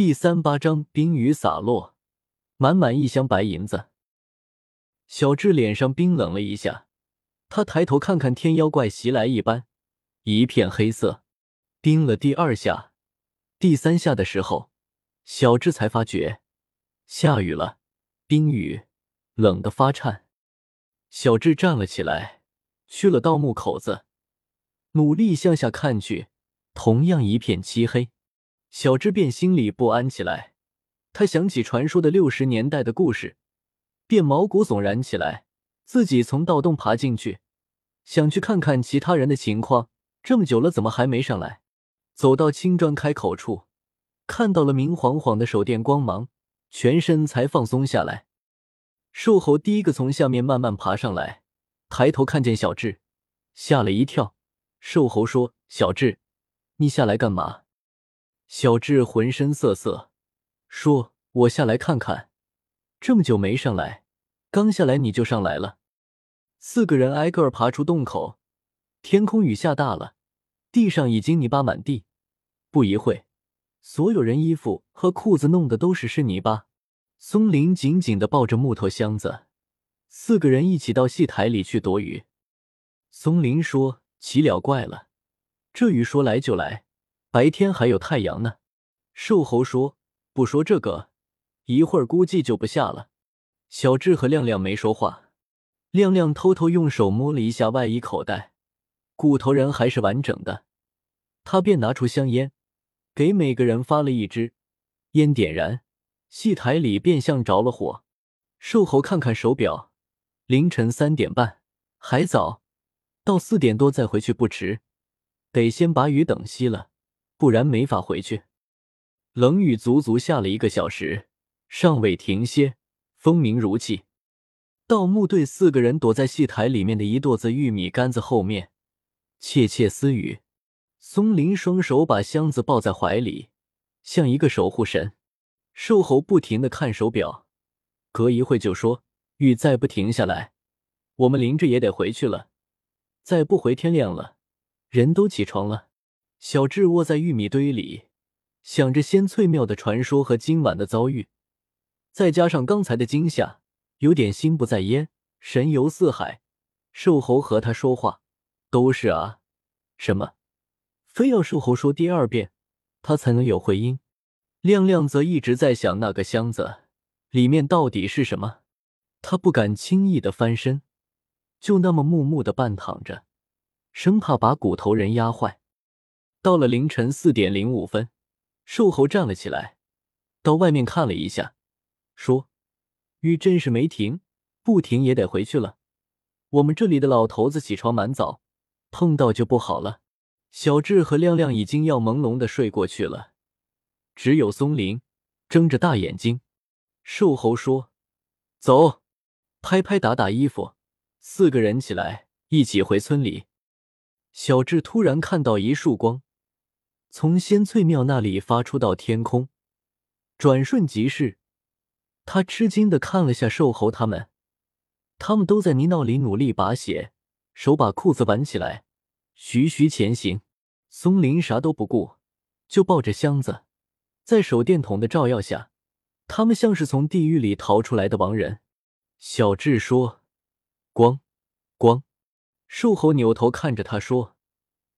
第三八章冰雨洒落，满满一箱白银子。小智脸上冰冷了一下，他抬头看看天妖怪袭来一般，一片黑色。冰了第二下、第三下的时候，小智才发觉下雨了，冰雨冷得发颤。小智站了起来，去了盗墓口子，努力向下看去，同样一片漆黑。小智便心里不安起来，他想起传说的六十年代的故事，便毛骨悚然起来。自己从盗洞爬进去，想去看看其他人的情况，这么久了，怎么还没上来？走到青砖开口处，看到了明晃晃的手电光芒，全身才放松下来。瘦猴第一个从下面慢慢爬上来，抬头看见小智，吓了一跳。瘦猴说：“小智，你下来干嘛？”小智浑身瑟瑟，说：“我下来看看，这么久没上来，刚下来你就上来了。”四个人挨个爬出洞口，天空雨下大了，地上已经泥巴满地。不一会，所有人衣服和裤子弄得都是湿泥巴。松林紧紧的抱着木头箱子，四个人一起到戏台里去躲雨。松林说：“奇了怪了，这雨说来就来。”白天还有太阳呢，瘦猴说：“不说这个，一会儿估计就不下了。”小智和亮亮没说话。亮亮偷偷用手摸了一下外衣口袋，骨头人还是完整的。他便拿出香烟，给每个人发了一支。烟点燃，戏台里便像着了火。瘦猴看看手表，凌晨三点半，还早，到四点多再回去不迟。得先把雨等熄了。不然没法回去。冷雨足足下了一个小时，尚未停歇，风鸣如泣。盗墓队四个人躲在戏台里面的一垛子玉米杆子后面，窃窃私语。松林双手把箱子抱在怀里，像一个守护神。瘦猴不停的看手表，隔一会就说：“雨再不停下来，我们淋着也得回去了。再不回，天亮了，人都起床了。”小智窝在玉米堆里，想着仙翠庙的传说和今晚的遭遇，再加上刚才的惊吓，有点心不在焉，神游四海。瘦猴和他说话，都是啊，什么，非要瘦猴说第二遍，他才能有回音。亮亮则一直在想那个箱子里面到底是什么，他不敢轻易的翻身，就那么木木的半躺着，生怕把骨头人压坏。到了凌晨四点零五分，瘦猴站了起来，到外面看了一下，说：“雨真是没停，不停也得回去了。我们这里的老头子起床蛮早，碰到就不好了。”小智和亮亮已经要朦胧的睡过去了，只有松林睁着大眼睛。瘦猴说：“走，拍拍打打衣服，四个人起来一起回村里。”小智突然看到一束光。从仙翠庙那里发出到天空，转瞬即逝。他吃惊的看了下瘦猴他们，他们都在泥淖里努力拔血，手把裤子挽起来，徐徐前行。松林啥都不顾，就抱着箱子，在手电筒的照耀下，他们像是从地狱里逃出来的亡人。小智说：“光，光。”瘦猴扭头看着他说：“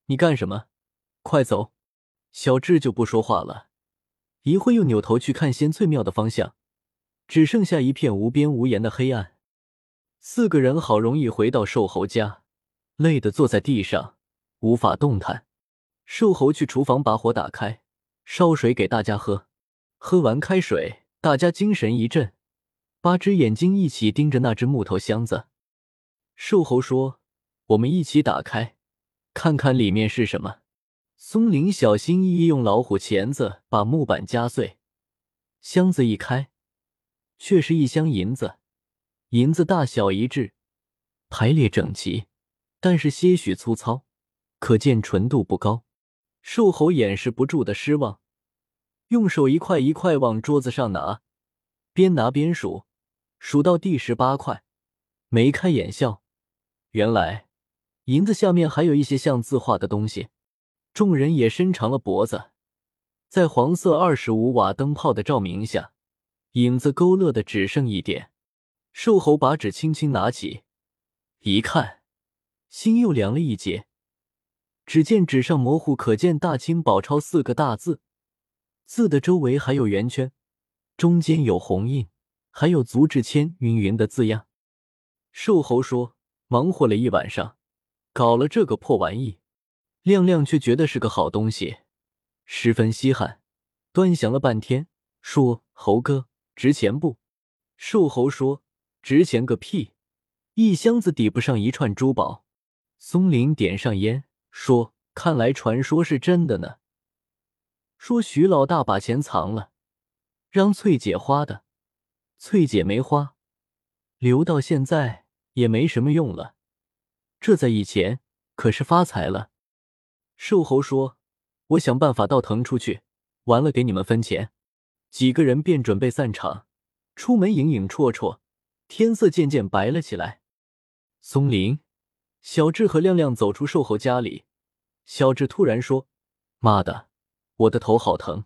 你干什么？快走！”小智就不说话了，一会又扭头去看仙翠庙的方向，只剩下一片无边无沿的黑暗。四个人好容易回到瘦猴家，累得坐在地上无法动弹。瘦猴去厨房把火打开，烧水给大家喝。喝完开水，大家精神一振，八只眼睛一起盯着那只木头箱子。瘦猴说：“我们一起打开，看看里面是什么。”松林小心翼翼用老虎钳子把木板夹碎，箱子一开，却是一箱银子，银子大小一致，排列整齐，但是些许粗糙，可见纯度不高。瘦猴掩饰不住的失望，用手一块一块往桌子上拿，边拿边数，数到第十八块，眉开眼笑，原来银子下面还有一些像字画的东西。众人也伸长了脖子，在黄色二十五瓦灯泡的照明下，影子勾勒的只剩一点。瘦猴把纸轻轻拿起，一看，心又凉了一截。只见纸上模糊可见“大清宝钞”四个大字，字的周围还有圆圈，中间有红印，还有足智千云云的字样。瘦猴说：“忙活了一晚上，搞了这个破玩意。”亮亮却觉得是个好东西。十分稀罕，端详了半天，说：“猴哥，值钱不？”瘦猴说：“值钱个屁！一箱子抵不上一串珠宝。”松林点上烟，说：“看来传说是真的呢。说徐老大把钱藏了，让翠姐花的，翠姐没花，留到现在也没什么用了。这在以前可是发财了。”瘦猴说。我想办法倒腾出去，完了给你们分钱。几个人便准备散场，出门影影绰绰，天色渐渐白了起来。松林、小智和亮亮走出瘦猴家里，小智突然说：“妈的，我的头好疼。”